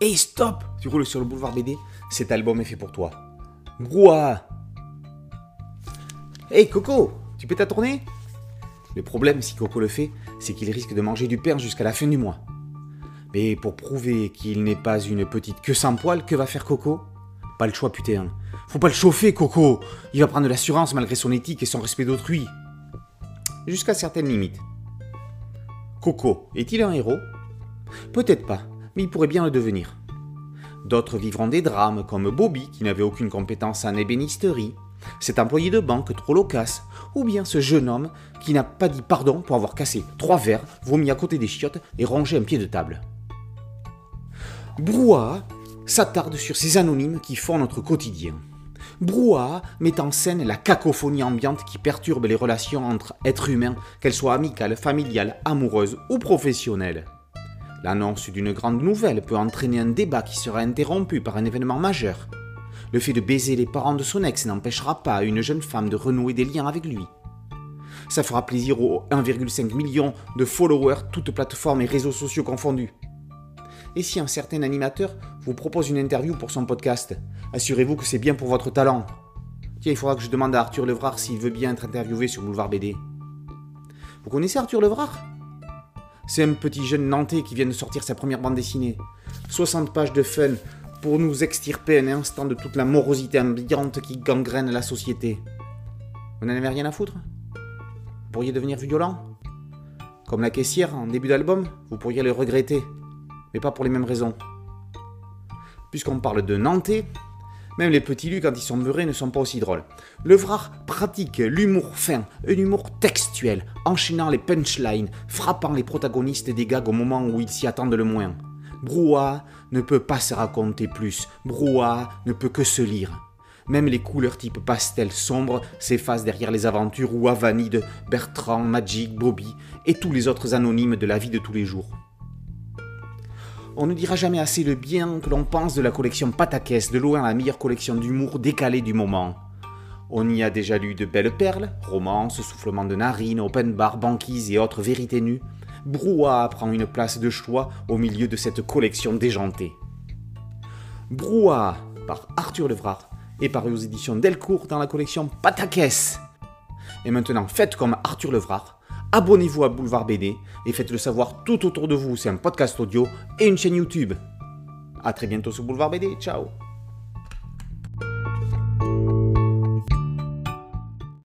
Hey stop Tu roules sur le boulevard BD Cet album est fait pour toi. Brouhaha Hey Coco Tu peux tourner Le problème, si Coco le fait, c'est qu'il risque de manger du pain jusqu'à la fin du mois. Mais pour prouver qu'il n'est pas une petite queue sans poil, que va faire Coco? Pas le choix, putain. Faut pas le chauffer, Coco Il va prendre de l'assurance malgré son éthique et son respect d'autrui. Jusqu'à certaines limites. Coco est-il un héros? Peut-être pas, mais il pourrait bien le devenir. D'autres vivront des drames, comme Bobby, qui n'avait aucune compétence en ébénisterie, cet employé de banque trop loquace, ou bien ce jeune homme qui n'a pas dit pardon pour avoir cassé trois verres, vomi à côté des chiottes et rongé un pied de table. Brouhaha s'attarde sur ces anonymes qui font notre quotidien. Brouhaha met en scène la cacophonie ambiante qui perturbe les relations entre êtres humains, qu'elles soient amicales, familiales, amoureuses ou professionnelles. L'annonce d'une grande nouvelle peut entraîner un débat qui sera interrompu par un événement majeur. Le fait de baiser les parents de son ex n'empêchera pas une jeune femme de renouer des liens avec lui. Ça fera plaisir aux 1,5 million de followers, toutes plateformes et réseaux sociaux confondus. Et si un certain animateur vous propose une interview pour son podcast, assurez-vous que c'est bien pour votre talent. Tiens, il faudra que je demande à Arthur Levrard s'il veut bien être interviewé sur Boulevard BD. Vous connaissez Arthur Levrard? C'est un petit jeune nantais qui vient de sortir sa première bande dessinée. 60 pages de fun pour nous extirper un instant de toute la morosité ambiante qui gangrène la société. Vous n'en avez rien à foutre? Vous pourriez devenir violent? Comme la caissière en début d'album, vous pourriez le regretter, mais pas pour les mêmes raisons. Puisqu'on parle de Nantais, même les petits lus, quand ils sont meurés, ne sont pas aussi drôles. Levrard pratique l'humour fin, un humour textuel, enchaînant les punchlines, frappant les protagonistes des gags au moment où ils s'y attendent le moins. Brouhaha ne peut pas se raconter plus, Brouhaha ne peut que se lire. Même les couleurs type pastel sombre s'effacent derrière les aventures ou avanies de Bertrand, Magic, Bobby et tous les autres anonymes de la vie de tous les jours. On ne dira jamais assez le bien que l'on pense de la collection Patakès, de loin la meilleure collection d'humour décalé du moment. On y a déjà lu de belles perles, romances, soufflements de narines, open bar, banquises et autres vérités nues. Brouhaha prend une place de choix au milieu de cette collection déjantée. Brouhaha par Arthur Levrard est paru aux éditions Delcourt dans la collection Patakès. Et maintenant, faites comme Arthur Levrard, abonnez-vous à Boulevard BD et faites-le savoir tout autour de vous. C'est un podcast audio et une chaîne YouTube. A très bientôt sur Boulevard BD. Ciao